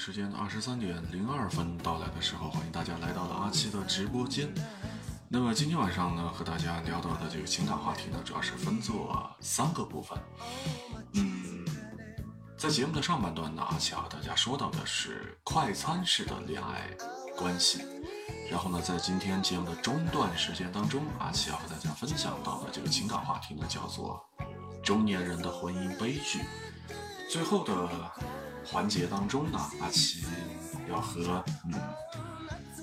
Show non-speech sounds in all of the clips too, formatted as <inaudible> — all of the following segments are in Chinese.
时间二十三点零二分到来的时候，欢迎大家来到了阿七的直播间。那么今天晚上呢，和大家聊到的这个情感话题呢，主要是分作三个部分。嗯，在节目的上半段呢，阿七要和大家说到的是快餐式的恋爱关系。然后呢，在今天节目的中段时间当中，阿七要和大家分享到的这个情感话题呢，叫做中年人的婚姻悲剧。最后的环节当中呢，阿奇要和嗯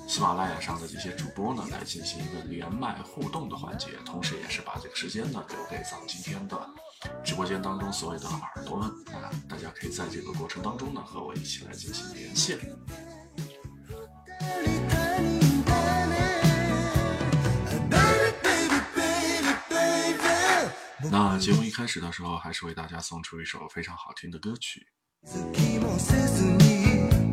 喜马拉雅上的这些主播呢来进行一个连麦互动的环节，同时也是把这个时间呢留给咱们今天的直播间当中所有的耳朵们啊，大家可以在这个过程当中呢和我一起来进行连线。那节目一开始的时候，还是为大家送出一首非常好听的歌曲。好きもせずに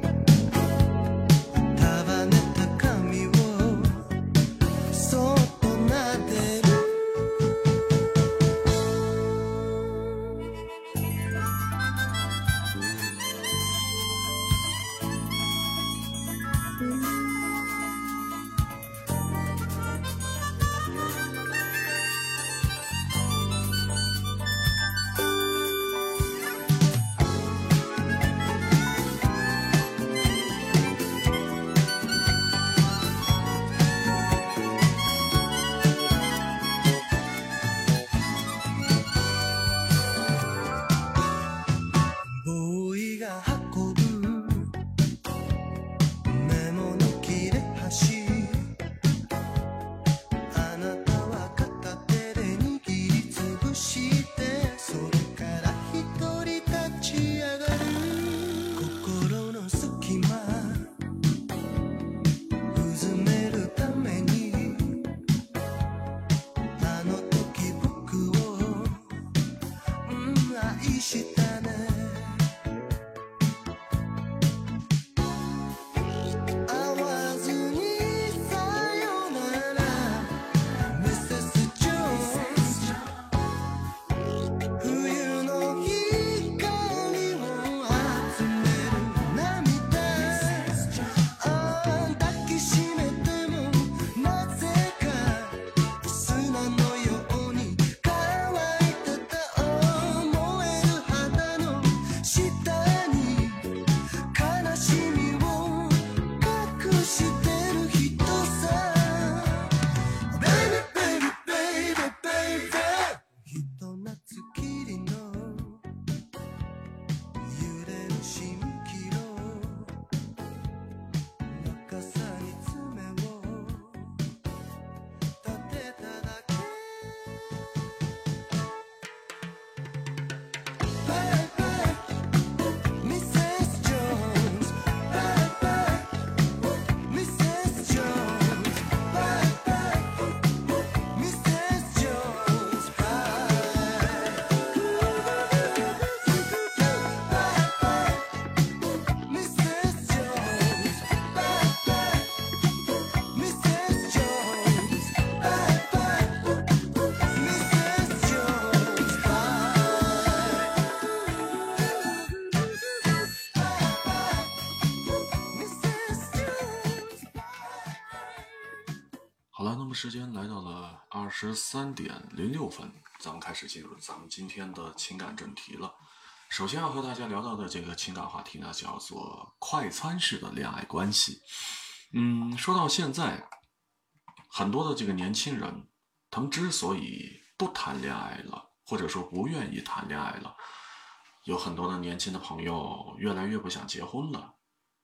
十三点零六分，咱们开始进入咱们今天的情感正题了。首先要和大家聊到的这个情感话题呢，叫做快餐式的恋爱关系。嗯，说到现在，很多的这个年轻人，他们之所以不谈恋爱了，或者说不愿意谈恋爱了，有很多的年轻的朋友越来越不想结婚了。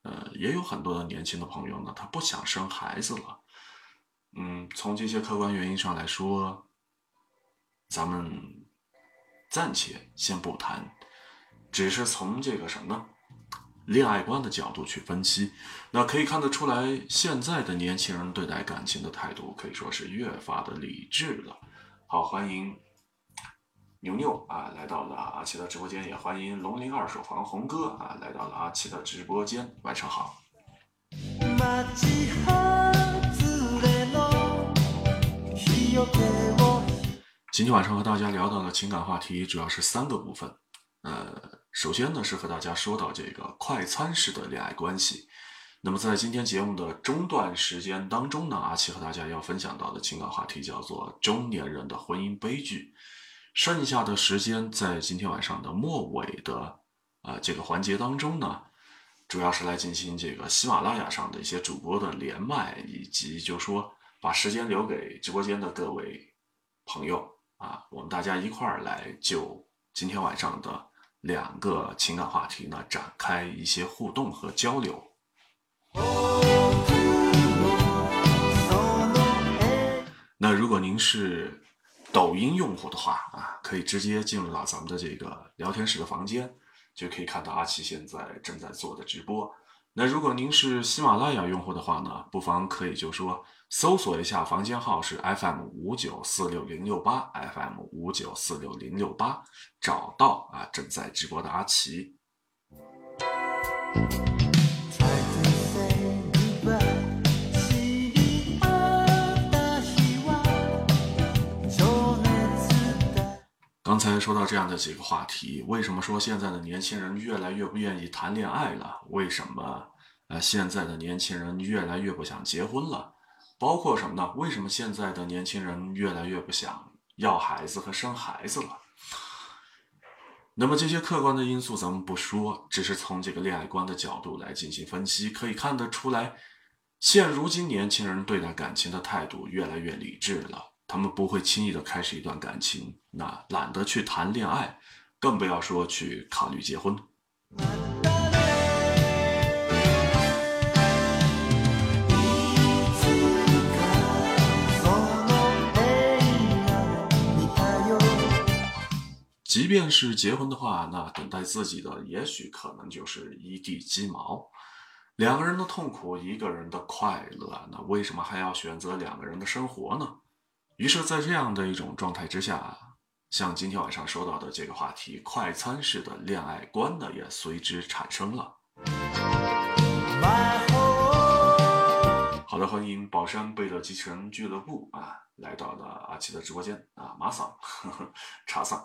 呃，也有很多的年轻的朋友呢，他不想生孩子了。嗯，从这些客观原因上来说，咱们暂且先不谈，只是从这个什么恋爱观的角度去分析，那可以看得出来，现在的年轻人对待感情的态度可以说是越发的理智了。好，欢迎牛牛啊来到了阿奇的直播间，也欢迎龙鳞二手房红哥啊来到了阿奇的直播间，晚上好。今天晚上和大家聊到的情感话题主要是三个部分，呃，首先呢是和大家说到这个快餐式的恋爱关系。那么在今天节目的中段时间当中呢，阿奇和大家要分享到的情感话题叫做中年人的婚姻悲剧。剩下的时间在今天晚上的末尾的啊这个环节当中呢，主要是来进行这个喜马拉雅上的一些主播的连麦，以及就说把时间留给直播间的各位朋友啊，我们大家一块儿来就今天晚上的。两个情感话题呢，展开一些互动和交流。那如果您是抖音用户的话啊，可以直接进入到咱们的这个聊天室的房间，就可以看到阿奇现在正在做的直播。那如果您是喜马拉雅用户的话呢，不妨可以就说。搜索一下房间号是 FM 五九四六零六八，FM 五九四六零六八，找到啊正在直播的阿奇。刚才说到这样的几个话题，为什么说现在的年轻人越来越不愿意谈恋爱了？为什么呃现在的年轻人越来越不想结婚了？包括什么呢？为什么现在的年轻人越来越不想要孩子和生孩子了？那么这些客观的因素咱们不说，只是从这个恋爱观的角度来进行分析，可以看得出来，现如今年轻人对待感情的态度越来越理智了。他们不会轻易的开始一段感情，那懒得去谈恋爱，更不要说去考虑结婚。即便是结婚的话，那等待自己的也许可能就是一地鸡毛。两个人的痛苦，一个人的快乐，那为什么还要选择两个人的生活呢？于是，在这样的一种状态之下，像今天晚上说到的这个话题——快餐式的恋爱观呢，也随之产生了。好的，欢迎宝山贝勒机器人俱乐部啊，来到了阿奇的直播间啊，马桑，<laughs> 茶桑。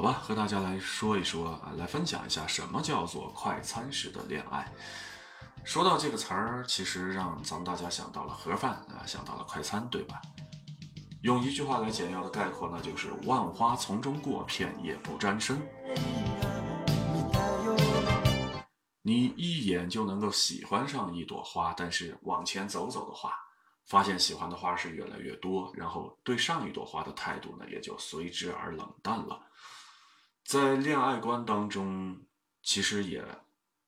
好吧，和大家来说一说啊，来分享一下什么叫做快餐式的恋爱。说到这个词儿，其实让咱们大家想到了盒饭啊，想到了快餐，对吧？用一句话来简要的概括呢，就是“万花丛中过，片叶不沾身”。你一眼就能够喜欢上一朵花，但是往前走走的话。发现喜欢的花是越来越多，然后对上一朵花的态度呢，也就随之而冷淡了。在恋爱观当中，其实也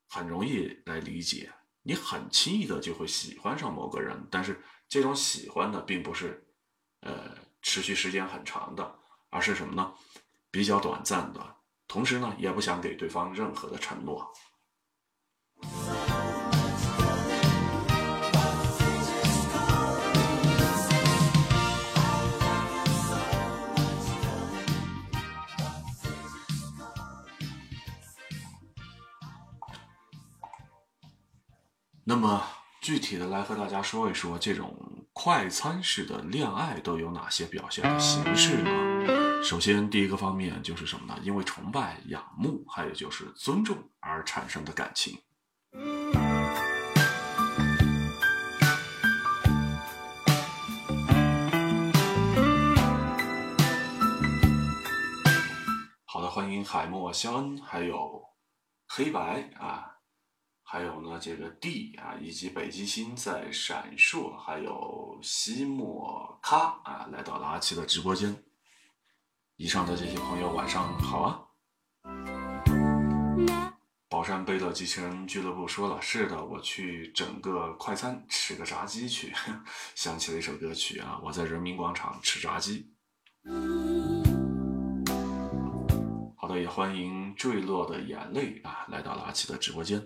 很容易来理解，你很轻易的就会喜欢上某个人，但是这种喜欢呢，并不是呃持续时间很长的，而是什么呢？比较短暂的，同时呢，也不想给对方任何的承诺。那么具体的来和大家说一说，这种快餐式的恋爱都有哪些表现的形式呢？首先，第一个方面就是什么呢？因为崇拜、仰慕，还有就是尊重而产生的感情。好的，欢迎海默、肖恩，还有黑白啊。还有呢，这个 D 啊，以及北极星在闪烁，还有西莫卡啊，来到了阿奇的直播间。以上的这些朋友，晚上好啊！宝山贝勒机器人俱乐部说了，是的，我去整个快餐吃个炸鸡去，<laughs> 想起了一首歌曲啊，我在人民广场吃炸鸡。好的，也欢迎坠落的眼泪啊，来到了阿奇的直播间。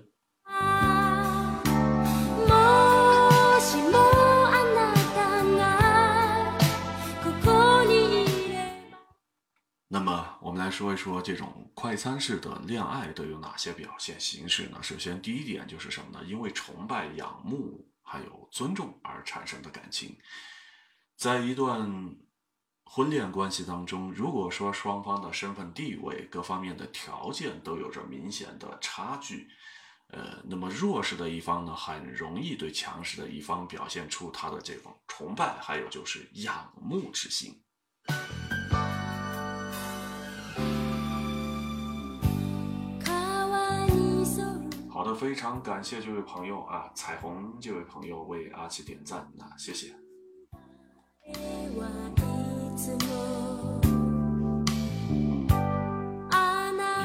那么，我们来说一说这种快餐式的恋爱都有哪些表现形式呢？首先，第一点就是什么呢？因为崇拜、仰慕还有尊重而产生的感情，在一段婚恋关系当中，如果说双方的身份地位各方面的条件都有着明显的差距，呃，那么弱势的一方呢，很容易对强势的一方表现出他的这种崇拜，还有就是仰慕之心。好的，非常感谢这位朋友啊，彩虹这位朋友为阿奇点赞啊，谢谢。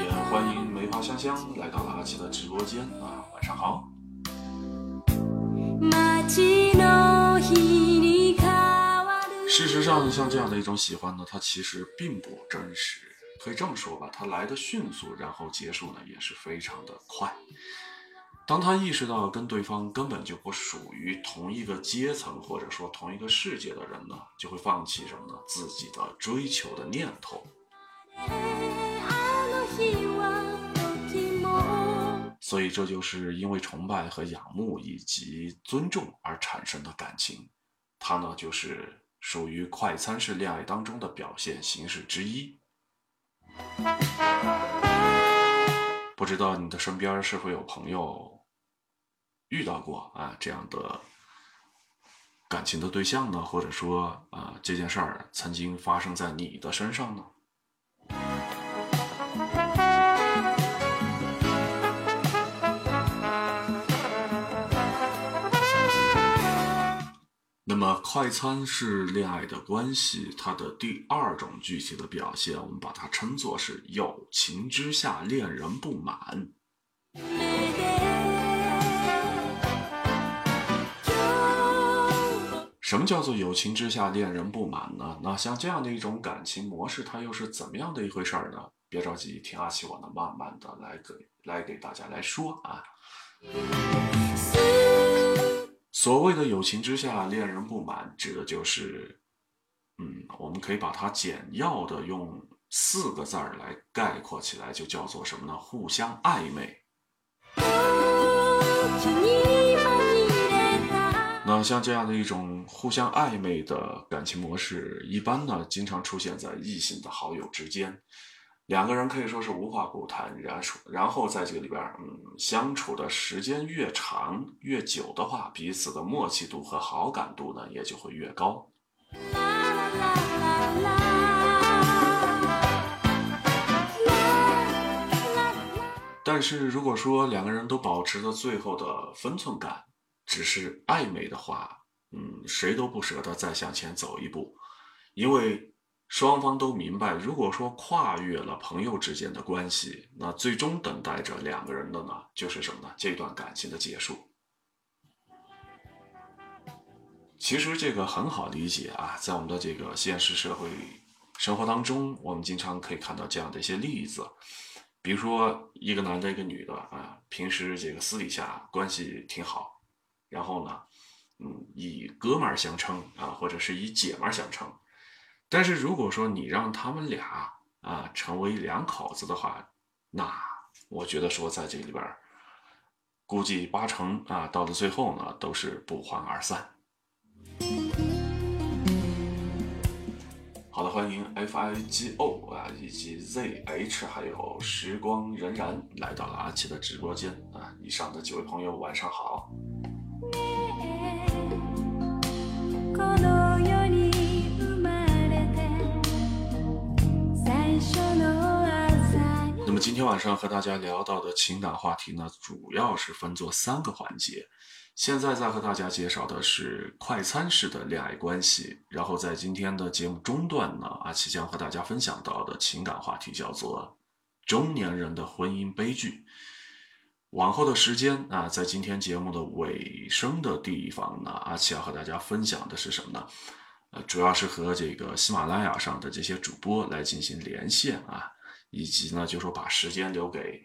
也欢迎香香来到了阿奇的直播间啊，晚上好。事实上，像这样的一种喜欢呢，它其实并不真实。可以这么说吧，它来的迅速，然后结束呢也是非常的快。当他意识到跟对方根本就不属于同一个阶层或者说同一个世界的人呢，就会放弃什么呢？自己的追求的念头。所以这就是因为崇拜和仰慕以及尊重而产生的感情，它呢就是属于快餐式恋爱当中的表现形式之一。不知道你的身边是否有朋友遇到过啊这样的感情的对象呢？或者说啊这件事儿曾经发生在你的身上呢？么，快餐是恋爱的关系，它的第二种具体的表现，我们把它称作是友情之下恋人不满。什么叫做友情之下恋人不满呢？那像这样的一种感情模式，它又是怎么样的一回事儿呢？别着急，听阿奇我呢，慢慢的来给来给大家来说啊。所谓的友情之下恋人不满，指的就是，嗯，我们可以把它简要的用四个字儿来概括起来，就叫做什么呢？互相暧昧。那像这样的一种互相暧昧的感情模式，一般呢，经常出现在异性的好友之间。两个人可以说是无话不谈，然然后在这个里边，嗯，相处的时间越长越久的话，彼此的默契度和好感度呢也就会越高。但是如果说两个人都保持着最后的分寸感，只是暧昧的话，嗯，谁都不舍得再向前走一步，因为。双方都明白，如果说跨越了朋友之间的关系，那最终等待着两个人的呢，就是什么呢？这段感情的结束。其实这个很好理解啊，在我们的这个现实社会生活当中，我们经常可以看到这样的一些例子，比如说一个男的，一个女的啊，平时这个私底下关系挺好，然后呢，嗯，以哥们儿相称啊，或者是以姐们儿相称。但是如果说你让他们俩啊成为两口子的话，那我觉得说在这里边，估计八成啊到了最后呢都是不欢而散。好的，欢迎 F I G O 啊以及 Z H 还有时光荏苒来到了阿奇的直播间啊，以上的几位朋友晚上好。那么今天晚上和大家聊到的情感话题呢，主要是分作三个环节。现在在和大家介绍的是快餐式的恋爱关系，然后在今天的节目中段呢，阿奇将和大家分享到的情感话题叫做中年人的婚姻悲剧。往后的时间啊，在今天节目的尾声的地方呢，阿奇要和大家分享的是什么呢？呃，主要是和这个喜马拉雅上的这些主播来进行连线啊，以及呢，就说把时间留给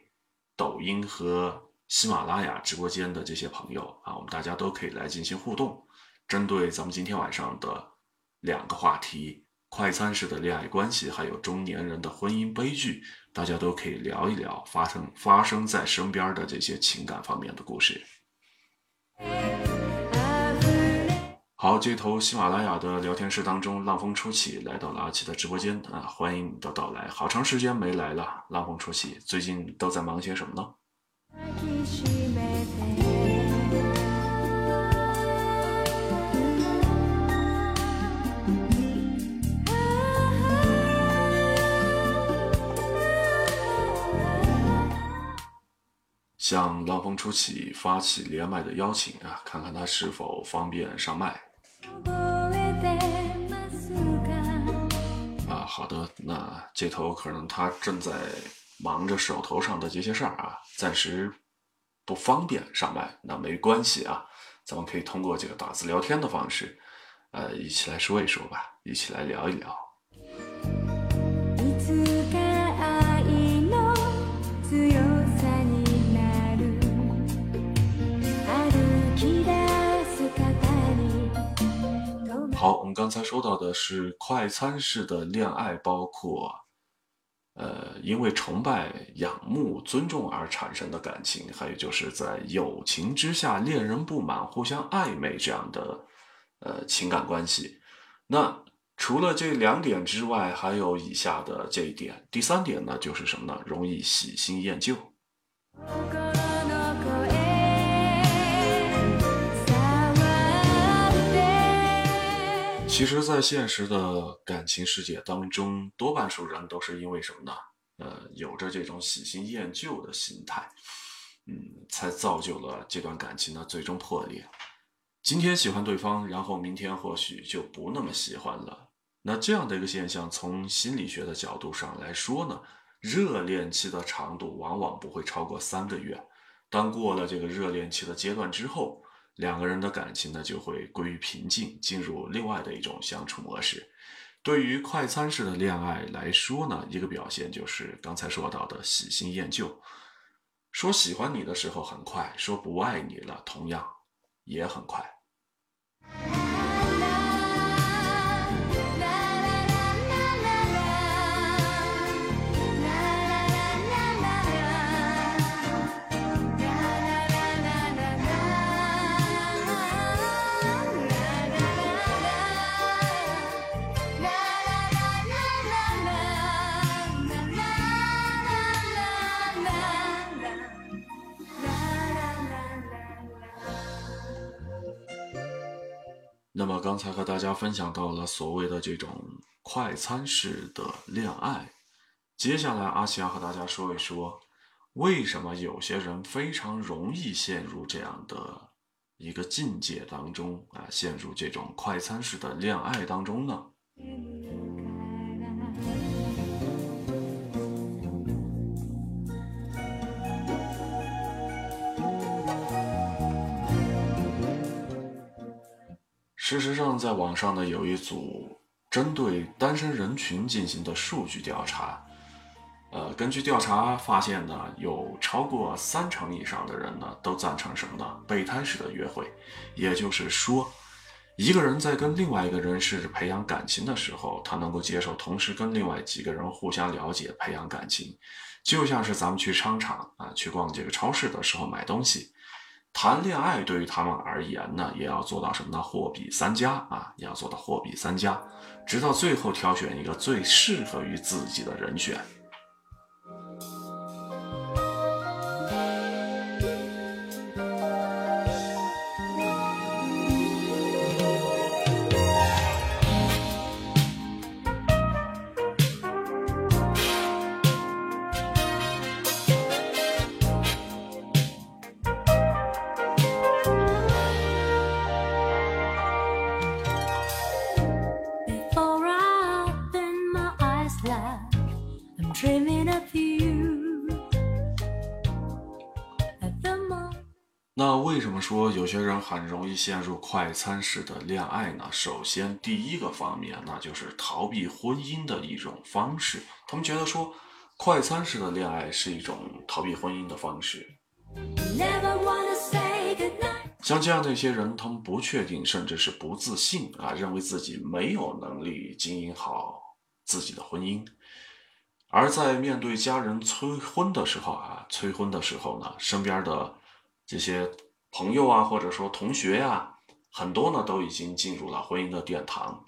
抖音和喜马拉雅直播间的这些朋友啊，我们大家都可以来进行互动。针对咱们今天晚上的两个话题：快餐式的恋爱关系，还有中年人的婚姻悲剧，大家都可以聊一聊发生发生在身边的这些情感方面的故事。好，这头喜马拉雅的聊天室当中，浪风初起来到了阿奇的直播间啊，欢迎你的到来。好长时间没来了，浪风初起，最近都在忙些什么呢？向浪风初起发起连麦的邀请啊，看看他是否方便上麦。啊，好的，那这头可能他正在忙着手头上的这些事儿啊，暂时不方便上麦。那没关系啊，咱们可以通过这个打字聊天的方式，呃，一起来说一说吧，一起来聊一聊。好，我们刚才说到的是快餐式的恋爱，包括，呃，因为崇拜、仰慕、尊重而产生的感情，还有就是在友情之下恋人不满、互相暧昧这样的，呃，情感关系。那除了这两点之外，还有以下的这一点。第三点呢，就是什么呢？容易喜新厌旧。其实，在现实的感情世界当中，多半数人都是因为什么呢？呃，有着这种喜新厌旧的心态，嗯，才造就了这段感情的最终破裂。今天喜欢对方，然后明天或许就不那么喜欢了。那这样的一个现象，从心理学的角度上来说呢，热恋期的长度往往不会超过三个月。当过了这个热恋期的阶段之后，两个人的感情呢就会归于平静，进入另外的一种相处模式。对于快餐式的恋爱来说呢，一个表现就是刚才说到的喜新厌旧。说喜欢你的时候很快，说不爱你了，同样也很快。那么刚才和大家分享到了所谓的这种快餐式的恋爱，接下来阿奇要和大家说一说，为什么有些人非常容易陷入这样的一个境界当中啊，陷入这种快餐式的恋爱当中呢？嗯事实上，在网上呢有一组针对单身人群进行的数据调查，呃，根据调查发现呢，有超过三成以上的人呢都赞成什么呢？备胎式的约会，也就是说，一个人在跟另外一个人试着培养感情的时候，他能够接受同时跟另外几个人互相了解、培养感情，就像是咱们去商场啊，去逛这个超市的时候买东西。谈恋爱对于他们而言呢，也要做到什么呢？货比三家啊，也要做到货比三家，直到最后挑选一个最适合于自己的人选。说有些人很容易陷入快餐式的恋爱呢？首先，第一个方面，那就是逃避婚姻的一种方式。他们觉得说，快餐式的恋爱是一种逃避婚姻的方式。像这样的一些人，他们不确定，甚至是不自信啊，认为自己没有能力经营好自己的婚姻。而在面对家人催婚的时候啊，催婚的时候呢，身边的。这些朋友啊，或者说同学呀，很多呢都已经进入了婚姻的殿堂。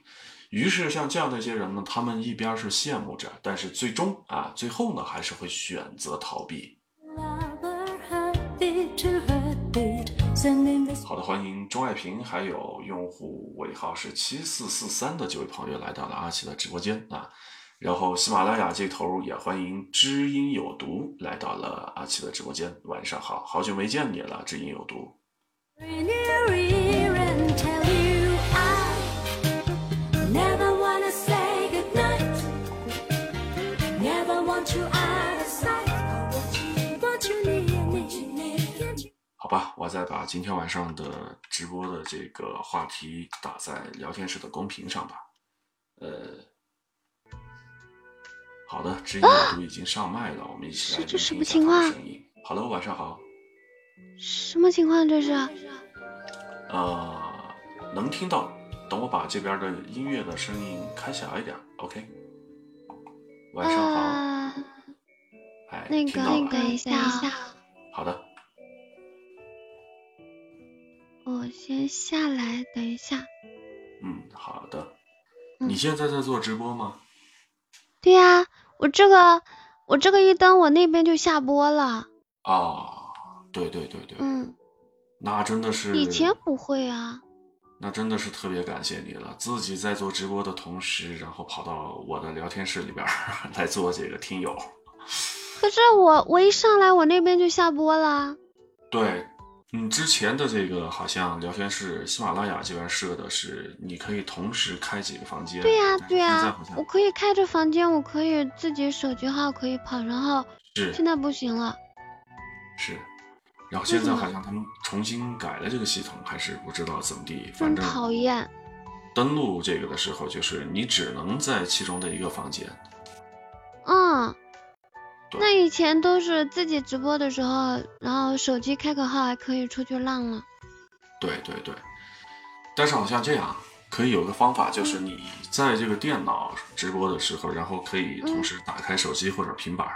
于是像这样的一些人呢，他们一边是羡慕着，但是最终啊，最后呢还是会选择逃避。好的，欢迎钟爱平，还有用户尾号是七四四三的这位朋友来到了阿奇的直播间啊。然后喜马拉雅这头也欢迎知音有毒来到了阿奇的直播间。晚上好，好久没见你了，知音有毒。好吧，我再把今天晚上的直播的这个话题打在聊天室的公屏上吧。呃，好的，知音有毒已经上麦了，我们一起来听一下他的声音。好的，晚上好。什么情况这是？呃，能听到，等我把这边的音乐的声音开小一点，OK。晚上好。哎，那个，等一下，好的。我先下来，等一下。嗯，好的。你现在在做直播吗？对呀，我这个我这个一登，我那边就下播了。啊，对对对对。嗯。那真的是。以前不会啊。那真的是特别感谢你了，自己在做直播的同时，然后跑到我的聊天室里边 <laughs> 来做这个听友。可是我我一上来，我那边就下播了。对。嗯，之前的这个好像聊天室，喜马拉雅这边设的是你可以同时开几个房间。对呀，对呀，我可以开着房间，我可以自己手机号可以跑，然后是现在不行了。是，然后现在好像他们重新改了这个系统，还是不知道怎么地，反正讨厌。登录这个的时候，就是你只能在其中的一个房间。嗯。那以前都是自己直播的时候，然后手机开个号还可以出去浪了。对对对，但是好像这样可以有个方法，就是你在这个电脑直播的时候，然后可以同时打开手机或者平板，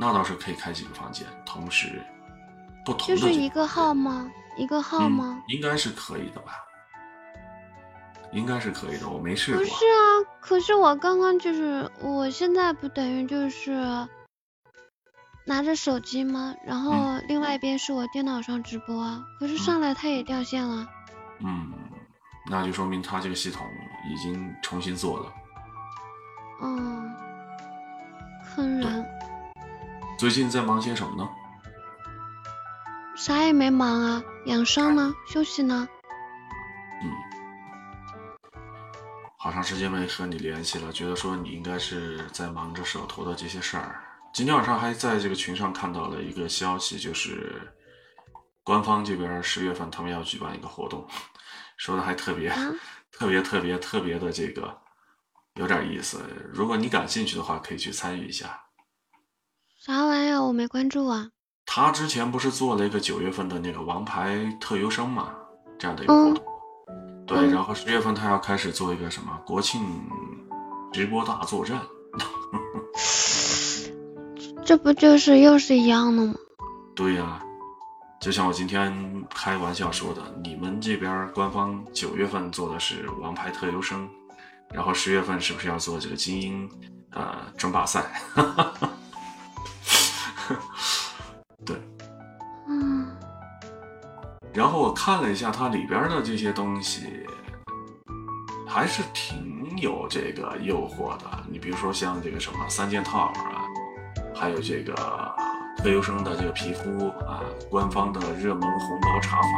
那倒是可以开几个房间，同时不同的。就是一个号吗？一个号吗？应该是可以的吧？应该是可以的，我没试过。不是啊，可是我刚刚就是我现在不等于就是。拿着手机吗？然后另外一边是我电脑上直播，可是上来它也掉线了。嗯，那就说明它这个系统已经重新做了。嗯，坑人。最近在忙些什么呢？啥也没忙啊，养伤呢，休息呢。嗯，好长时间没和你联系了，觉得说你应该是在忙着手头的这些事儿。今天晚上还在这个群上看到了一个消息，就是官方这边十月份他们要举办一个活动，说的还特别 <laughs> 特别特别特别的这个有点意思。如果你感兴趣的话，可以去参与一下。啥玩意儿？我没关注啊。他之前不是做了一个九月份的那个王牌特优生嘛，这样的一个活动。对，然后十月份他要开始做一个什么国庆直播大作战。<laughs> 这不就是又是一样的吗？对呀，就像我今天开玩笑说的，你们这边官方九月份做的是王牌特优生，然后十月份是不是要做这个精英呃争霸赛？<laughs> 对，嗯。然后我看了一下它里边的这些东西，还是挺有这个诱惑的。你比如说像这个什么三件套啊。还有这个特优生的这个皮肤啊，官方的热门红包查房，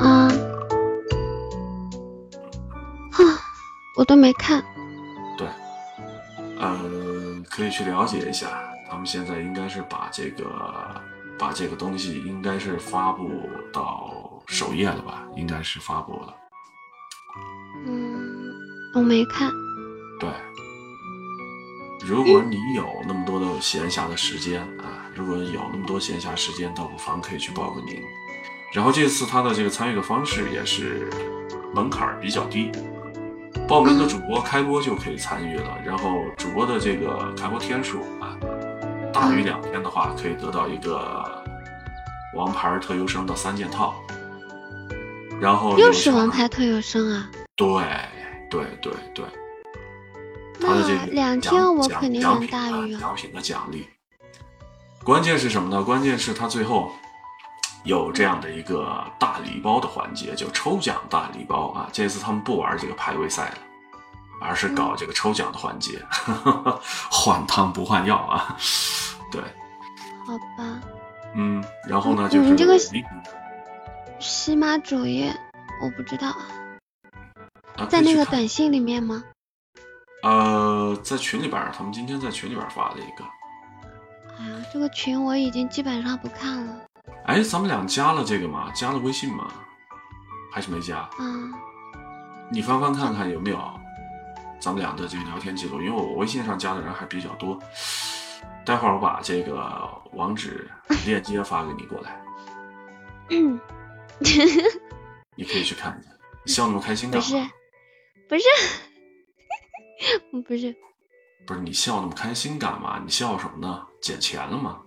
啊，啊，我都没看。对，嗯，可以去了解一下。他们现在应该是把这个把这个东西应该是发布到首页了吧？应该是发布了。嗯，我没看。对。如果你有那么多的闲暇的时间啊，如果有那么多闲暇时间，倒不妨可以去报个名。然后这次他的这个参与的方式也是门槛比较低，报名的主播开播就可以参与了。然后主播的这个开播天数啊，大于两天的话，可以得到一个王牌特优生的三件套。然后又是王牌特优生啊！对对对对，他的这个两天我肯定能大于奖品的奖励。关键是什么呢？关键是他最后有这样的一个大礼包的环节，就抽奖大礼包啊！这次他们不玩这个排位赛了，而是搞这个抽奖的环节，换汤不换药啊！对，好吧。嗯，然后呢？就是这个西马主页，我不知道啊，在那个短信里面吗？呃，在群里边，他们今天在群里边发了一个。哎呀，这个群我已经基本上不看了。哎，咱们俩加了这个吗？加了微信吗？还是没加？嗯。你翻翻看看有没有咱们俩的这个聊天记录，因为我微信上加的人还比较多。待会儿我把这个网址 <laughs> 链接发给你过来，<laughs> 嗯你可以去看一下。笑那么开心干嘛？不是，不是，<laughs> 不是，不是你笑那么开心干嘛？你笑什么呢？捡钱了吗？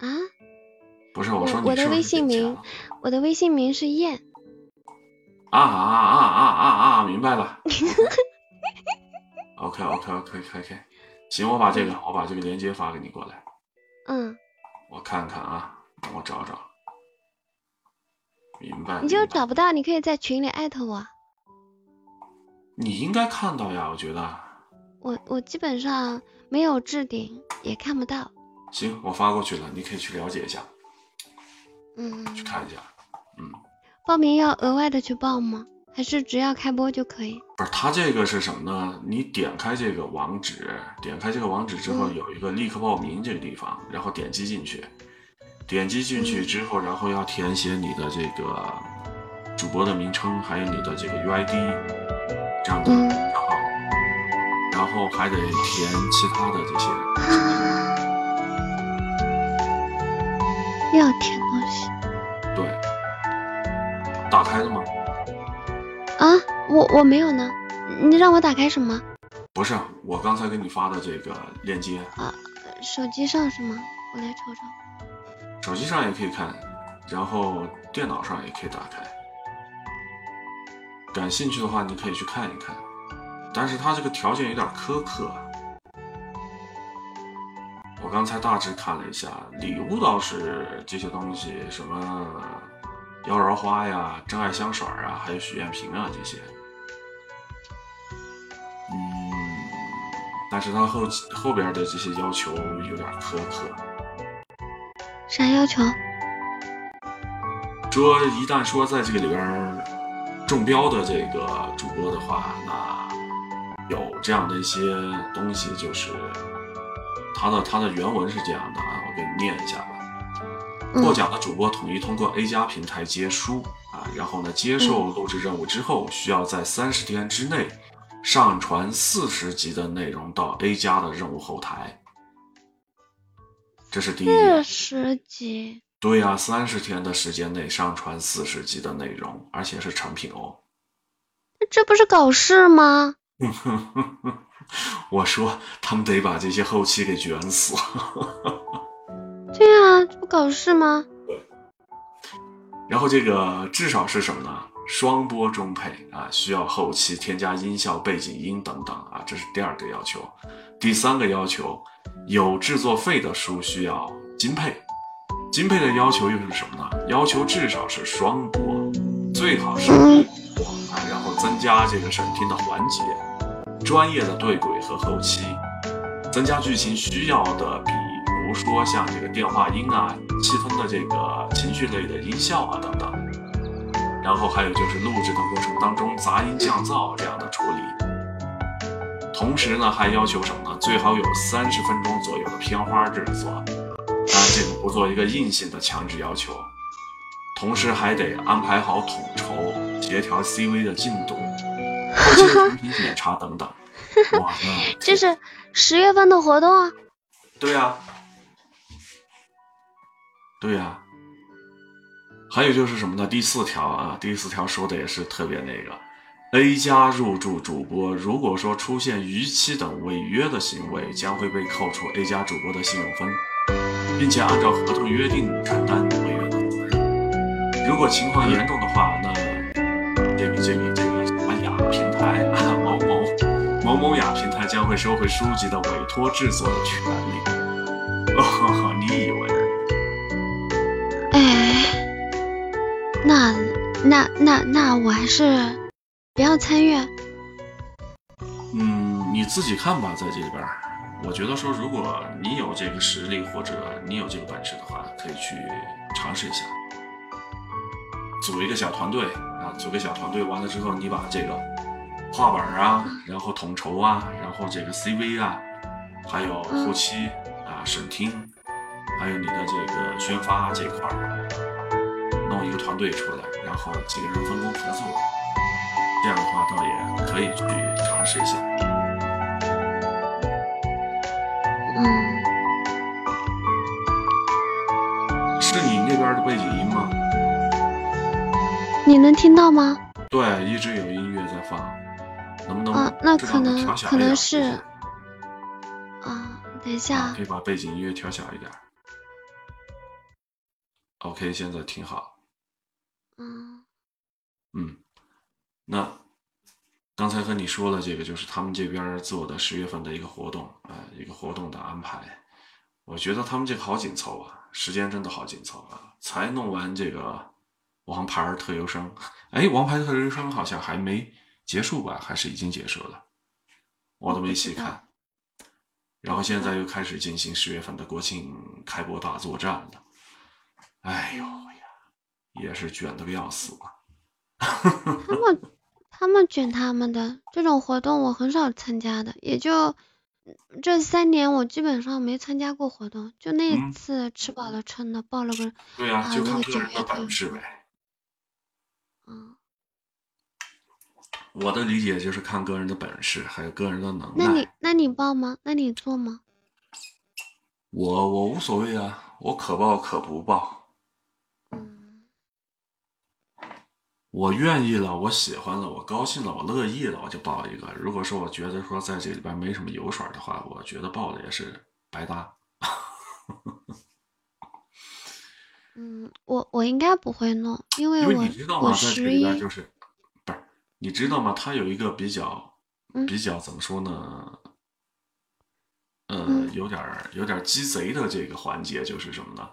啊？不是，我说你我的微信名，我的微信名是燕。啊啊啊啊啊啊！明白了。OK OK OK OK OK，。行，我把这个，我把这个链接发给你过来。嗯，我看看啊，我找找。明白。你就找不到，你可以在群里艾特我。你应该看到呀，我觉得。我我基本上没有置顶，也看不到。行，我发过去了，你可以去了解一下。嗯。去看一下。嗯。报名要额外的去报吗？还是只要开播就可以？不是，它这个是什么呢？你点开这个网址，点开这个网址之后，有一个立刻报名这个地方，然后点击进去，点击进去之后，然后要填写你的这个主播的名称，还有你的这个 UID 这样的账号，然后还得填其他的这些。要填东西？对，打开了吗？啊，我我没有呢，你让我打开什么？不是，我刚才给你发的这个链接啊，手机上是吗？我来瞅瞅。手机上也可以看，然后电脑上也可以打开。感兴趣的话，你可以去看一看，但是它这个条件有点苛刻。我刚才大致看了一下，礼物倒是这些东西什么。妖娆花呀，真爱香水啊，还有许愿瓶啊，这些，嗯，但是他后后边的这些要求有点苛刻。啥要求？说一旦说在这个里边中标的这个主播的话，那有这样的一些东西，就是他的他的原文是这样的啊，我给你念一下吧。获奖的主播统一通过 A 加平台接书啊，然后呢，接受录制任务之后，需要在三十天之内上传四十集的内容到 A 加的任务后台。这是第一。四十集？对呀，三十天的时间内上传四十集的内容，而且是成品哦。这不是搞事吗？<laughs> 我说他们得把这些后期给卷死。对啊，这不搞事吗？对。然后这个至少是什么呢？双播中配啊，需要后期添加音效、背景音等等啊，这是第二个要求。第三个要求，有制作费的书需要金配。金配的要求又是什么呢？要求至少是双播，最好是一播啊，然后增加这个审听的环节，专业的对轨和后期，增加剧情需要的。比如说像这个电话音啊、气氛的这个情绪类的音效啊等等，然后还有就是录制的过程当中杂音降噪这样的处理。同时呢，还要求什么呢？最好有三十分钟左右的片花制作，不做一个硬性的强制要求。同时还得安排好统筹、协调 CV 的进度、后期产品检查等等。哇，<laughs> 这是十月份的活动啊！对呀。对呀，还有就是什么呢？第四条啊，第四条说的也是特别那个，A 加入驻主播，如果说出现逾期等违约的行为，将会被扣除 A 加主播的信用分，并且按照合同约定承担违约的责任。如果情况严重的话，那这个这个这个什么雅平台啊，某某某某雅平台将会收回书籍的委托制作的权利。哦，你以为？哎，那那那那我还是不要参与。嗯，你自己看吧，在这里边儿，我觉得说，如果你有这个实力或者你有这个本事的话，可以去尝试一下，组一个小团队啊，组个小团队，完了之后，你把这个画本啊，然后统筹啊，然后这个 CV 啊，还有后期啊审听，还有你的这个宣发这块儿，弄一个团队出来，然后几个人分工合作，这样的话倒也可以去尝试一下。嗯，是你那边的背景音吗？你能听到吗？对，一直有音乐在放，能不能啊，那可能可能是啊，等一啊下可，以把背景音乐调小一点。OK，现在挺好。嗯嗯，那刚才和你说了，这个就是他们这边做的十月份的一个活动啊、一个活动的安排。我觉得他们这个好紧凑啊，时间真的好紧凑啊，才弄完这个王牌特优生。哎，王牌特优生好像还没结束吧？还是已经结束了？我都没细看。然后现在又开始进行十月份的国庆开播大作战了。哎呦呀，也是卷的个要死啊！<laughs> 他们他们卷他们的这种活动，我很少参加的，也就这三年我基本上没参加过活动，就那一次吃饱了撑的报了个对呀、就看个人的本事呗。嗯，我的理解就是看个人的本事，还有个人的能那你。那你报吗？那你做吗？我我无所谓啊，我可报可不报，我愿意了，我喜欢了，我高兴了，我乐意了，我就报一个。如果说我觉得说在这里边没什么油水的话，我觉得报的也是白搭。嗯，我我应该不会弄，因为我你知道吗，我十一就是不是你知道吗？它有一个比较嗯比较怎么说呢？呃，嗯有点儿有点儿鸡贼的这个环节就是什么呢？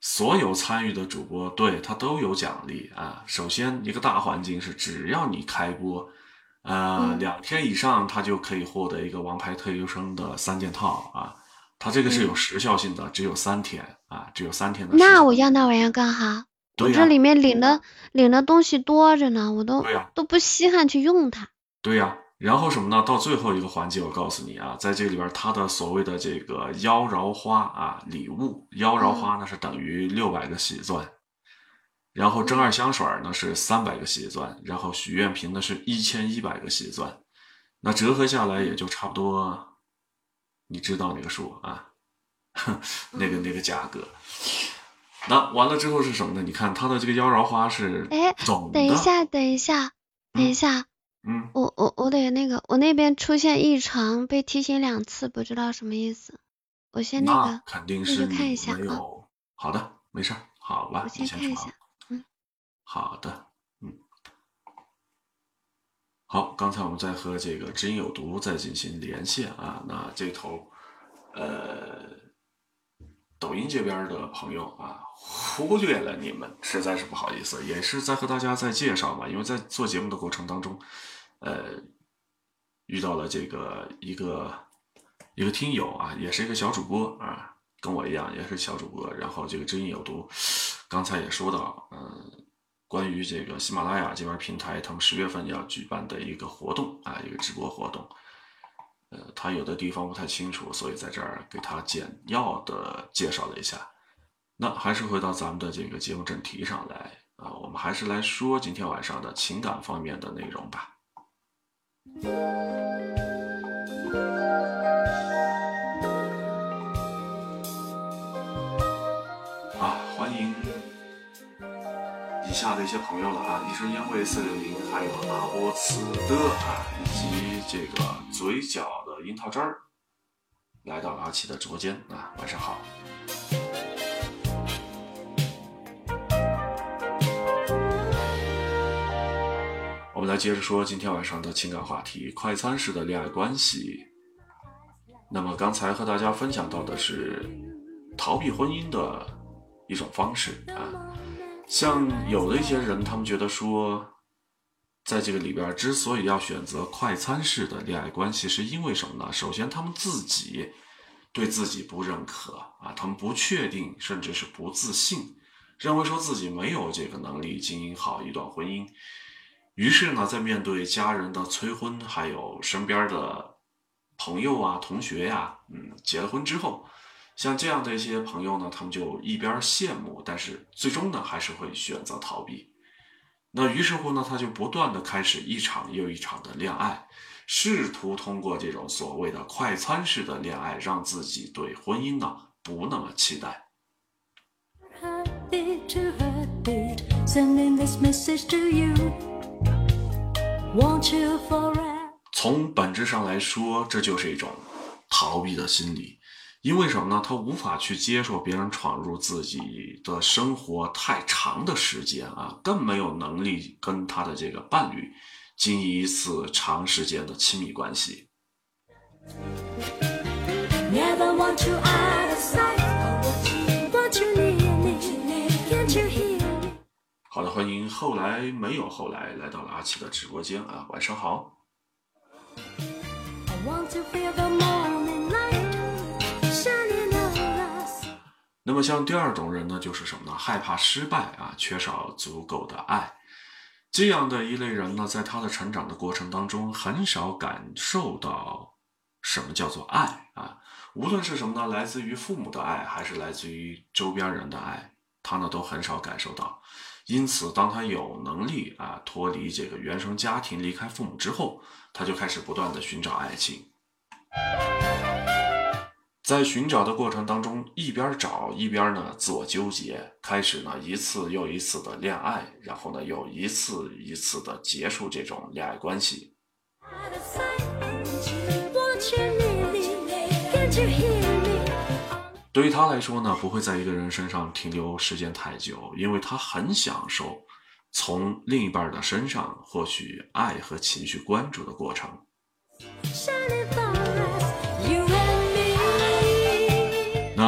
所有参与的主播对他都有奖励啊。首先，一个大环境是，只要你开播，呃，嗯两天以上，他就可以获得一个王牌特优生的三件套啊。他这个是有嗯时效性的，只有三天啊，只有三天。那我要那玩意儿干哈？我这里面领的领的东西多着呢，我都都不稀罕去用它。对呀、然后什么呢？到最后一个环节，我告诉你啊，在这里边，它的所谓的这个妖娆花啊礼物，妖娆花呢是等于六百个喜钻，然后真爱香水呢是三百个喜钻，然后许愿瓶呢是一千一百个喜钻，那折合下来也就差不多，你知道那个数啊，<laughs> 那个那个价格。那完了之后是什么呢？你看它的这个妖娆花是哎，等一下，等一下，等一下，嗯，我我我得那个，我那边出现异常，被提醒两次，不知道什么意思。我先那个，肯定那就看一下啊。好的，没事儿，好了，我先看一下。嗯，好的，嗯，好，刚才我们在和这个知音有毒在进行连线啊，那这头，呃，抖音这边的朋友啊，忽略了你们，实在是不好意思，也是在和大家在介绍嘛，因为在做节目的过程当中，呃，遇到了这个一个一个听友啊，也是一个小主播啊，跟我一样也是小主播，然后这个知音有毒，刚才也说到，嗯、关于这个喜马拉雅这边平台，他们十月份要举办的一个活动啊，一个直播活动，呃，他有的地方不太清楚，所以在这儿给他简要的介绍了一下。那还是回到咱们的这个节目正题上来啊，我们还是来说今天晚上的情感方面的内容吧。啊，欢迎以下的一些朋友了啊，一支烟味四六零，还有阿波茨的啊，以及这个嘴角樱桃汁儿，来到阿奇的直播间啊，晚上好。我们来接着说今天晚上的情感话题——快餐式的恋爱关系。那么刚才和大家分享到的是逃避婚姻的一种方式啊，像有的一些人，他们觉得说，在这个里边之所以要选择快餐式的恋爱关系，是因为什么呢？首先，他们自己对自己不认可啊，他们不确定，甚至是不自信，认为说自己没有这个能力经营好一段婚姻。于是呢，在面对家人的催婚，还有身边的。朋友啊，同学呀，嗯，结了婚之后，像这样的一些朋友呢，他们就一边羡慕，但是最终呢，还是会选择逃避。那于是乎呢，他就不断的开始一场又一场的恋爱，试图通过这种所谓的快餐式的恋爱，让自己对婚姻呢不那么期待。从本质上来说，这就是一种逃避的心理，因为什么呢？他无法去接受别人闯入自己的生活太长的时间啊，更没有能力跟他的这个伴侣经营一次长时间的亲密关系。好的，欢迎后来没有后来来到了阿奇的直播间啊，晚上好。那么，像第二种人呢，就是什么呢？害怕失败啊，缺少足够的爱。这样的一类人呢，在他的成长的过程当中，很少感受到什么叫做爱啊。无论是什么呢，来自于父母的爱，还是来自于周边人的爱，他呢都很少感受到。因此，当他有能力啊脱离这个原生家庭，离开父母之后，他就开始不断的寻找爱情。在寻找的过程当中，一边找一边呢自我纠结，开始呢一次又一次的恋爱，然后呢又一次一次的结束这种恋爱关系。对于他来说呢，不会在一个人身上停留时间太久，因为他很享受从另一半的身上获取爱和情绪关注的过程。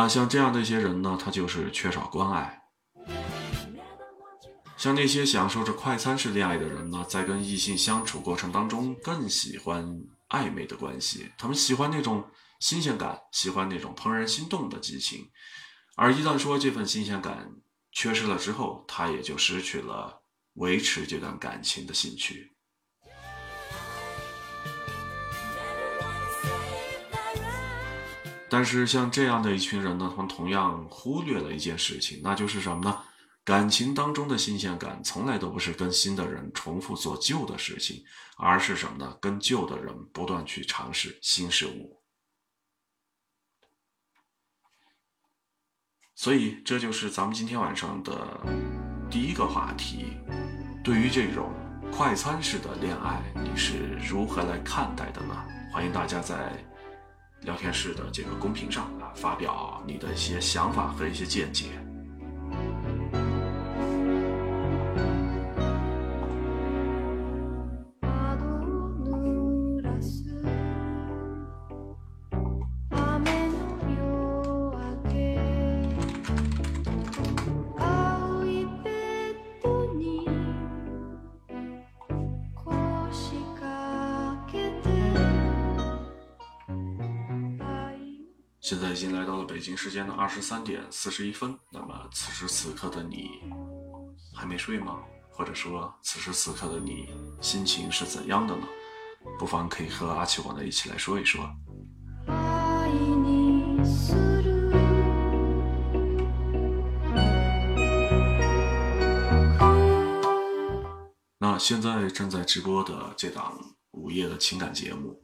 那像这样的一些人呢，他就是缺少关爱。像那些享受着快餐式恋爱的人呢，在跟异性相处过程当中，更喜欢暧昧的关系，他们喜欢那种。新鲜感，喜欢那种怦然心动的激情，而一旦说这份新鲜感缺失了之后，他也就失去了维持这段感情的兴趣。但是像这样的一群人呢，他们同样忽略了一件事情，那就是什么呢？感情当中的新鲜感，从来都不是跟新的人重复做旧的事情，而是什么呢？跟旧的人不断去尝试新事物。所以，这就是咱们今天晚上的第一个话题。对于这种快餐式的恋爱，你是如何来看待的呢？欢迎大家在聊天室的这个公屏上啊，发表你的一些想法和一些见解。现在已经来到了北京时间的二十三点四十一分。那么此时此刻的你还没睡吗？或者说此时此刻的你心情是怎样的呢？不妨可以和阿奇我呢一起来说一说。那现在正在直播的这档午夜的情感节目，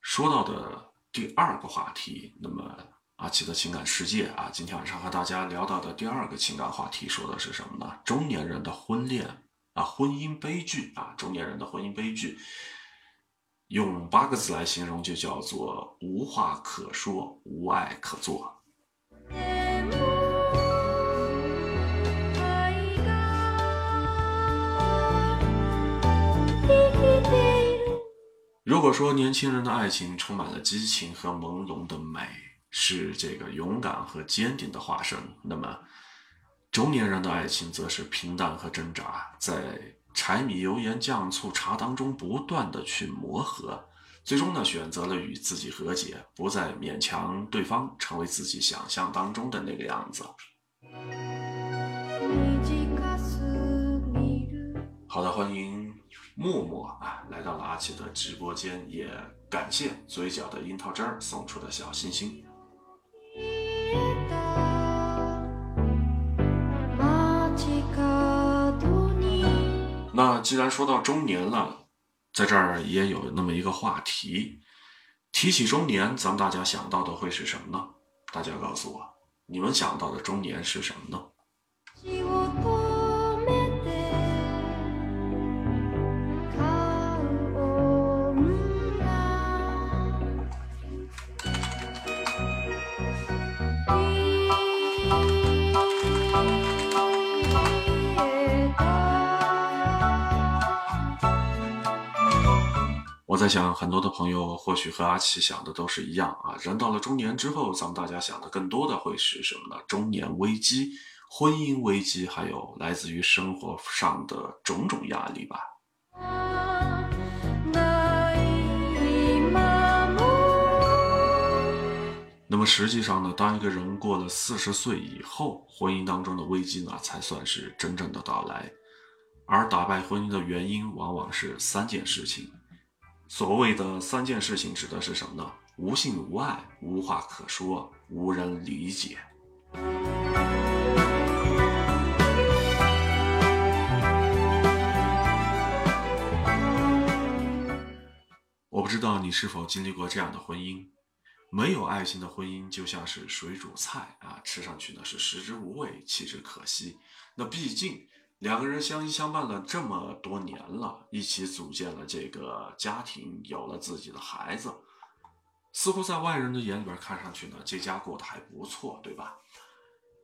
说到的。第二个话题，那么阿奇的情感世界啊，今天晚上和大家聊到的第二个情感话题，说的是什么呢？中年人的婚恋啊，婚姻悲剧啊，中年人的婚姻悲剧，用八个字来形容，就叫做无话可说，无爱可做。果说年轻人的爱情充满了激情和朦胧的美，是这个勇敢和坚定的化身，那么中年人的爱情则是平淡和挣扎，在柴米油盐酱醋茶当中不断的去磨合，最终呢选择了与自己和解，不再勉强对方成为自己想象当中的那个样子。好的，欢迎默默啊来到了阿奇的直播间，也感谢嘴角的樱桃汁儿送出的小心心。那既然说到中年了，在这儿也有那么一个话题，提起中年，咱们大家想到的会是什么呢？大家告诉我，你们想到的中年是什么呢？在想，很多的朋友或许和阿奇想的都是一样啊。人到了中年之后，咱们大家想的更多的会是什么呢？中年危机、婚姻危机，还有来自于生活上的种种压力吧。那么实际上呢，当一个人过了四十岁以后，婚姻当中的危机呢，才算是真正的到来。而打败婚姻的原因，往往是三件事情。所谓的三件事情指的是什么呢？无性无爱，无话可说，无人理解。我不知道你是否经历过这样的婚姻，没有爱情的婚姻就像是水煮菜啊，吃上去呢是食之无味，弃之可惜。那毕竟。两个人相依相伴了这么多年了，一起组建了这个家庭，有了自己的孩子，似乎在外人的眼里边看上去呢，这家过得还不错，对吧？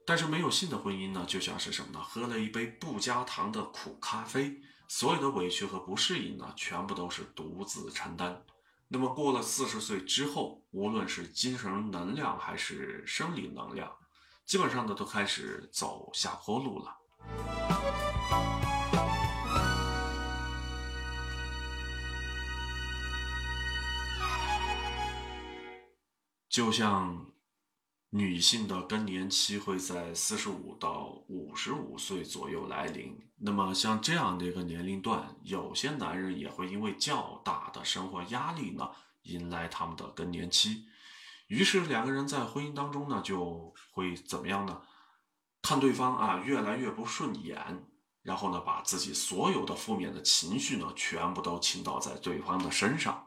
但是没有性的婚姻呢，就像是什么呢？喝了一杯不加糖的苦咖啡，所有的委屈和不适应呢，全部都是独自承担。那么过了四十岁之后，无论是精神能量还是生理能量，基本上呢，都开始走下坡路了。就像女性的更年期会在四十五到五十五岁左右来临，那么像这样的一个年龄段，有些男人也会因为较大的生活压力呢，迎来他们的更年期。于是两个人在婚姻当中呢，就会怎么样呢？看对方啊越来越不顺眼，然后呢，把自己所有的负面的情绪呢，全部都倾倒在对方的身上。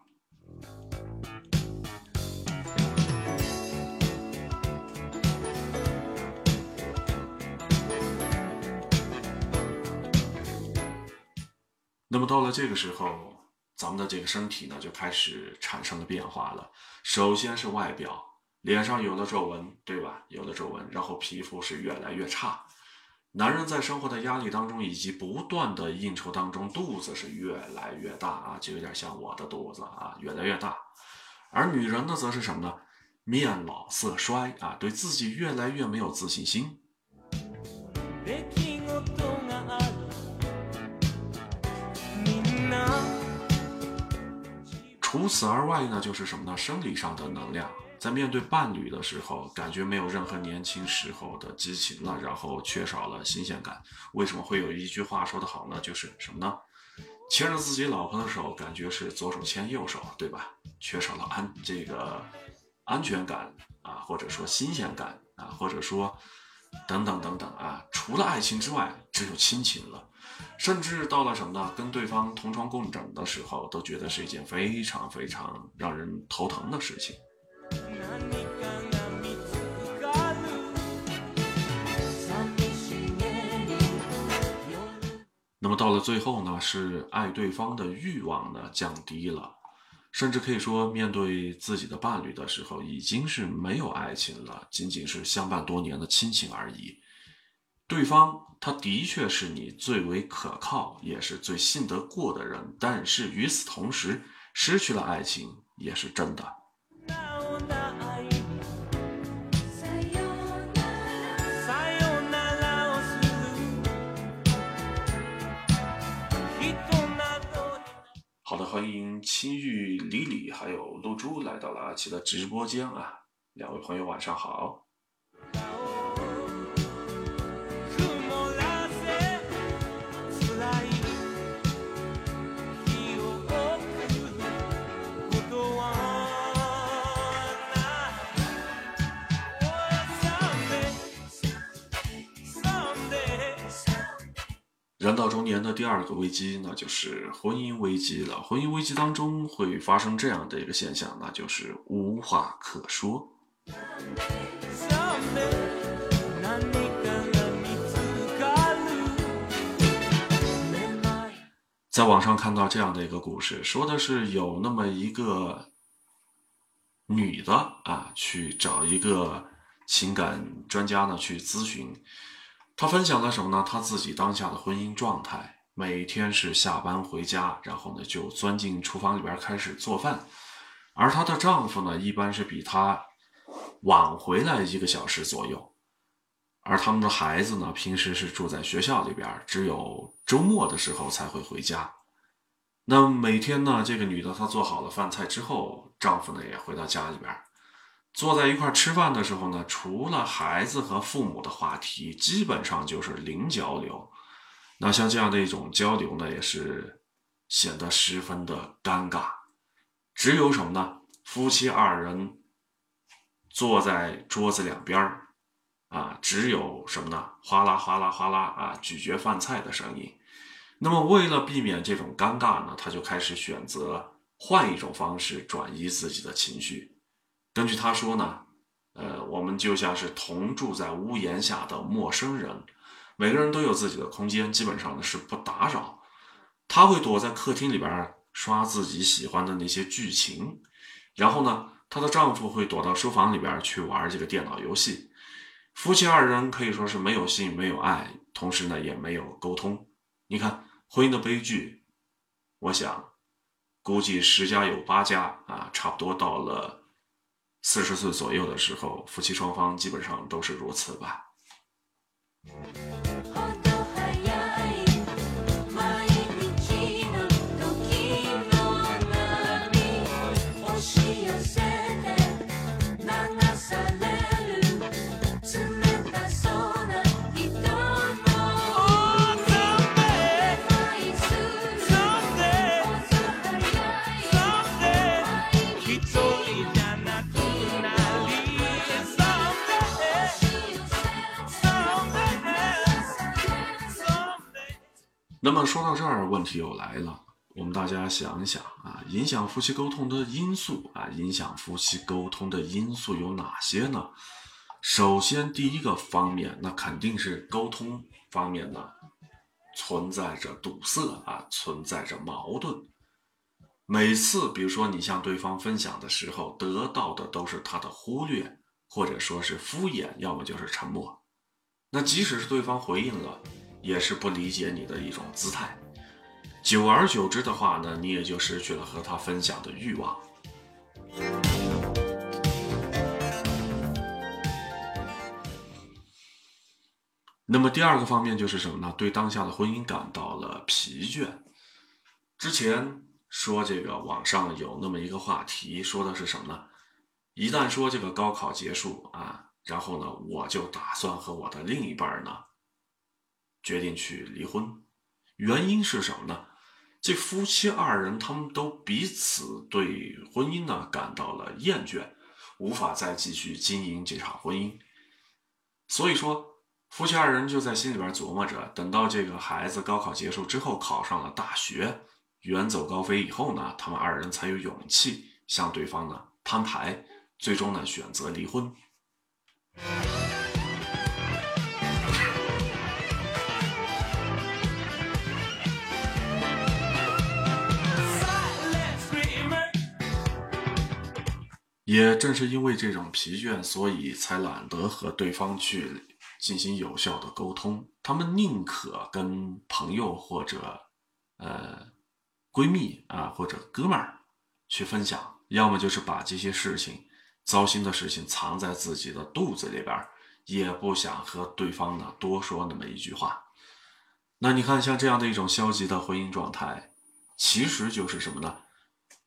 那么到了这个时候，咱们的这个身体呢，就开始产生了变化了。首先是外表，脸上有了皱纹，对吧？有了皱纹，然后皮肤是越来越差。男人在生活的压力当中，以及不断的应酬当中，肚子是越来越大啊，就有点像我的肚子啊，越来越大。而女人呢，则是什么呢？面老色衰啊，对自己越来越没有自信心。除此而外呢，就是什么呢？生理上的能量，在面对伴侣的时候，感觉没有任何年轻时候的激情了，然后缺少了新鲜感。为什么会有一句话说得好呢？就是什么呢？牵着自己老婆的手，感觉是左手牵右手，对吧？缺少了安这个安全感啊，或者说新鲜感啊，或者说等等等等啊，除了爱情之外，只有亲情了。甚至到了什么呢？跟对方同床共枕的时候，都觉得是一件非常非常让人头疼的事情。那么到了最后呢，是爱对方的欲望呢降低了，甚至可以说，面对自己的伴侣的时候，已经是没有爱情了，仅仅是相伴多年的亲情而已。对方。他的确是你最为可靠，也是最信得过的人，但是与此同时，失去了爱情也是真的。欢迎青玉、李李还有露珠来到了阿奇的直播间啊！两位朋友晚上好。人到中年的第二个危机，那就是婚姻危机了。婚姻危机当中会发生这样的一个现象，那就是无话可说。在网上看到这样的一个故事，说的是有那么一个女的啊，去找一个情感专家呢去咨询。他分享了什么呢？他自己当下的婚姻状态，每天是下班回家，然后呢就钻进厨房里边开始做饭，而她的丈夫呢一般是比她晚回来一个小时左右，而他们的孩子呢平时是住在学校里边，只有周末的时候才会回家。那每天呢，这个女的她做好了饭菜之后，丈夫呢也回到家里边。坐在一块吃饭的时候呢，除了孩子和父母的话题，基本上就是零交流。那像这样的一种交流呢，也是显得十分的尴尬。只有什么呢？夫妻二人坐在桌子两边儿，啊，只有什么呢？哗啦哗啦哗啦啊，咀嚼饭菜的声音。那么为了避免这种尴尬呢，他就开始选择换一种方式转移自己的情绪。根据他说呢，呃，我们就像是同住在屋檐下的陌生人，每个人都有自己的空间，基本上呢是不打扰。他会躲在客厅里边刷自己喜欢的那些剧情，然后呢，她的丈夫会躲到书房里边去玩这个电脑游戏。夫妻二人可以说是没有性、没有爱，同时呢也没有沟通。你看婚姻的悲剧，我想估计十家有八家啊，差不多到了。四十岁左右的时候，夫妻双方基本上都是如此吧。那么说到这儿，问题又来了。我们大家想一想啊，影响夫妻沟通的因素啊，影响夫妻沟通的因素有哪些呢？首先，第一个方面，那肯定是沟通方面呢，存在着堵塞啊，存在着矛盾。每次，比如说你向对方分享的时候，得到的都是他的忽略，或者说是敷衍，要么就是沉默。那即使是对方回应了。也是不理解你的一种姿态，久而久之的话呢，你也就失去了和他分享的欲望。那么第二个方面就是什么呢？对当下的婚姻感到了疲倦。之前说这个网上有那么一个话题，说的是什么呢？一旦说这个高考结束啊，然后呢，我就打算和我的另一半呢。决定去离婚，原因是什么呢？这夫妻二人他们都彼此对婚姻呢感到了厌倦，无法再继续经营这场婚姻。所以说，夫妻二人就在心里边琢磨着，等到这个孩子高考结束之后，考上了大学，远走高飞以后呢，他们二人才有勇气向对方呢摊牌，最终呢选择离婚。也正是因为这种疲倦，所以才懒得和对方去进行有效的沟通。他们宁可跟朋友或者呃闺蜜啊或者哥们儿去分享，要么就是把这些事情、糟心的事情藏在自己的肚子里边，也不想和对方呢多说那么一句话。那你看，像这样的一种消极的婚姻状态，其实就是什么呢？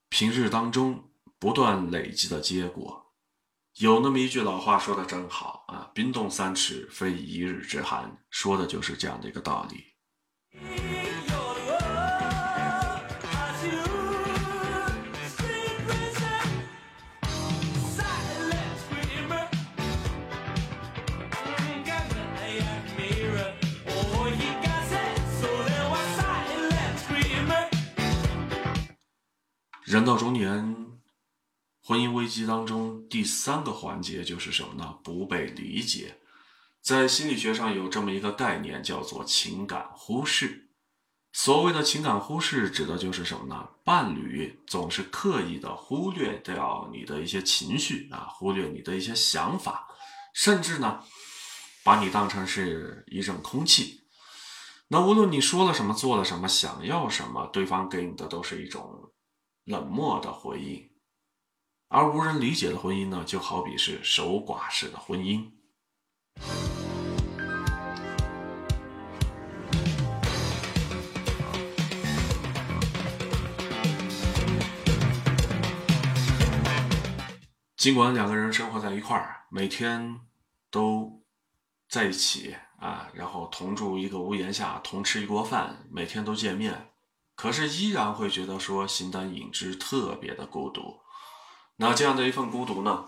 平日当中不断累积的结果。有那么一句老话说的真好啊，“冰冻三尺，非一日之寒”，说的就是这样的一个道理。人到中年，婚姻危机当中第三个环节就是什么呢？不被理解。在心理学上有这么一个概念，叫做情感忽视。所谓的情感忽视，指的就是什么呢？伴侣总是刻意的忽略掉你的一些情绪啊，忽略你的一些想法，甚至呢，把你当成是一阵空气。那无论你说了什么，做了什么，想要什么，对方给你的都是一种。冷漠的回应，而无人理解的婚姻呢，就好比是守寡式的婚姻。尽管两个人生活在一块儿，每天都在一起啊，然后同住一个屋檐下，同吃一锅饭，每天都见面。可是依然会觉得说形单影只，特别的孤独。那这样的一份孤独呢，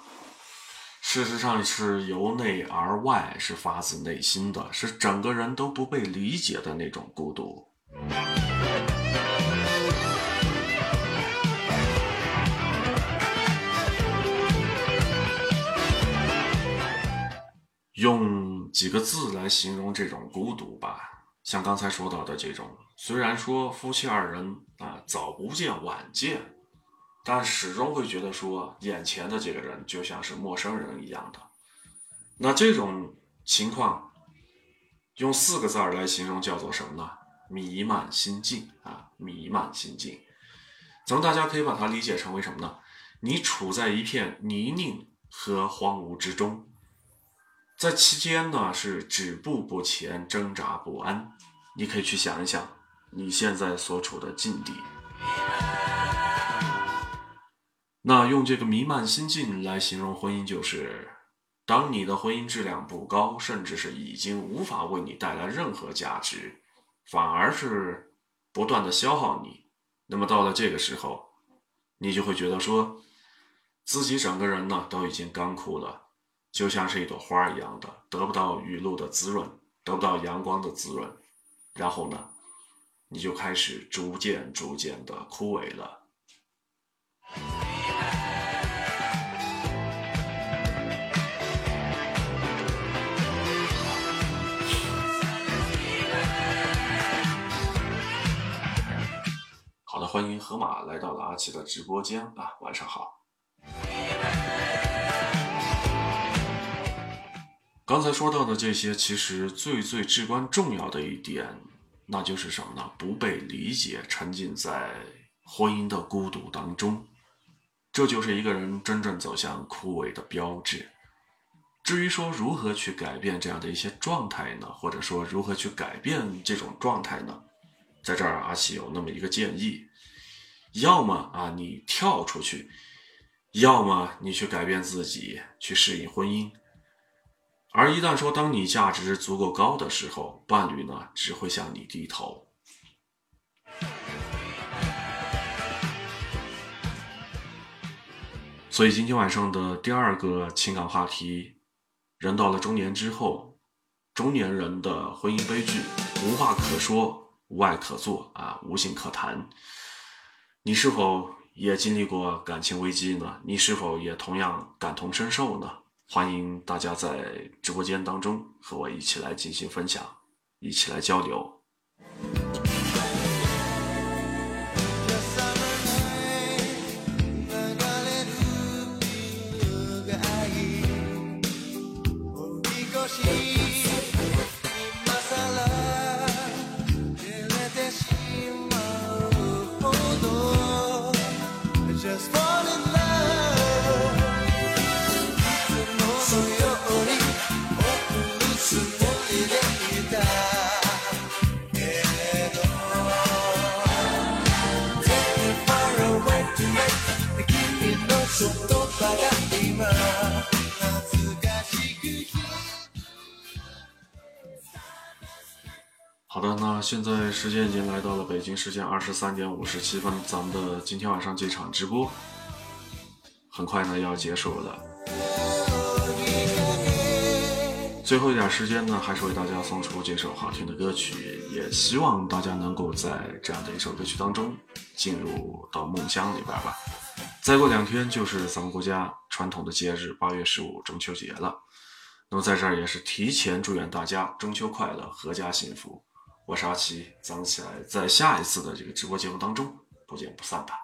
事实上是由内而外，是发自内心的，是整个人都不被理解的那种孤独。用几个字来形容这种孤独吧。像刚才说到的这种，虽然说夫妻二人啊早不见晚见，但始终会觉得说眼前的这个人就像是陌生人一样的。那这种情况，用四个字儿来形容叫做什么呢？弥漫心境啊，弥漫心境。咱们大家可以把它理解成为什么呢？你处在一片泥泞和荒芜之中。在期间呢，是止步不前，挣扎不安。你可以去想一想，你现在所处的境地。那用这个弥漫心境来形容婚姻，就是当你的婚姻质量不高，甚至是已经无法为你带来任何价值，反而是不断的消耗你。那么到了这个时候，你就会觉得说，自己整个人呢都已经干枯了。就像是一朵花一样的，得不到雨露的滋润，得不到阳光的滋润，然后呢，你就开始逐渐、逐渐的枯萎了。好的，欢迎河马来到了阿奇的直播间啊，晚上好。刚才说到的这些，其实最最至关重要的一点，那就是什么呢？不被理解，沉浸在婚姻的孤独当中，这就是一个人真正走向枯萎的标志。至于说如何去改变这样的一些状态呢？或者说如何去改变这种状态呢？在这儿，阿奇有那么一个建议：要么啊，你跳出去；要么你去改变自己，去适应婚姻。而一旦说，当你价值足够高的时候，伴侣呢只会向你低头。所以今天晚上的第二个情感话题，人到了中年之后，中年人的婚姻悲剧，无话可说，无爱可做啊，无性可谈。你是否也经历过感情危机呢？你是否也同样感同身受呢？欢迎大家在直播间当中和我一起来进行分享，一起来交流。好的那现在时间已经来到了北京时间二十三点五十七分咱们的今天晚上这场直播很快呢要结束了最后一点时间呢，还是为大家送出这首好听的歌曲，也希望大家能够在这样的一首歌曲当中进入到梦乡里边吧。再过两天就是咱们国家传统的节日八月十五中秋节了，那么在这儿也是提前祝愿大家中秋快乐，阖家幸福。我是阿奇，咱们起来在下一次的这个直播节目当中不见不散吧。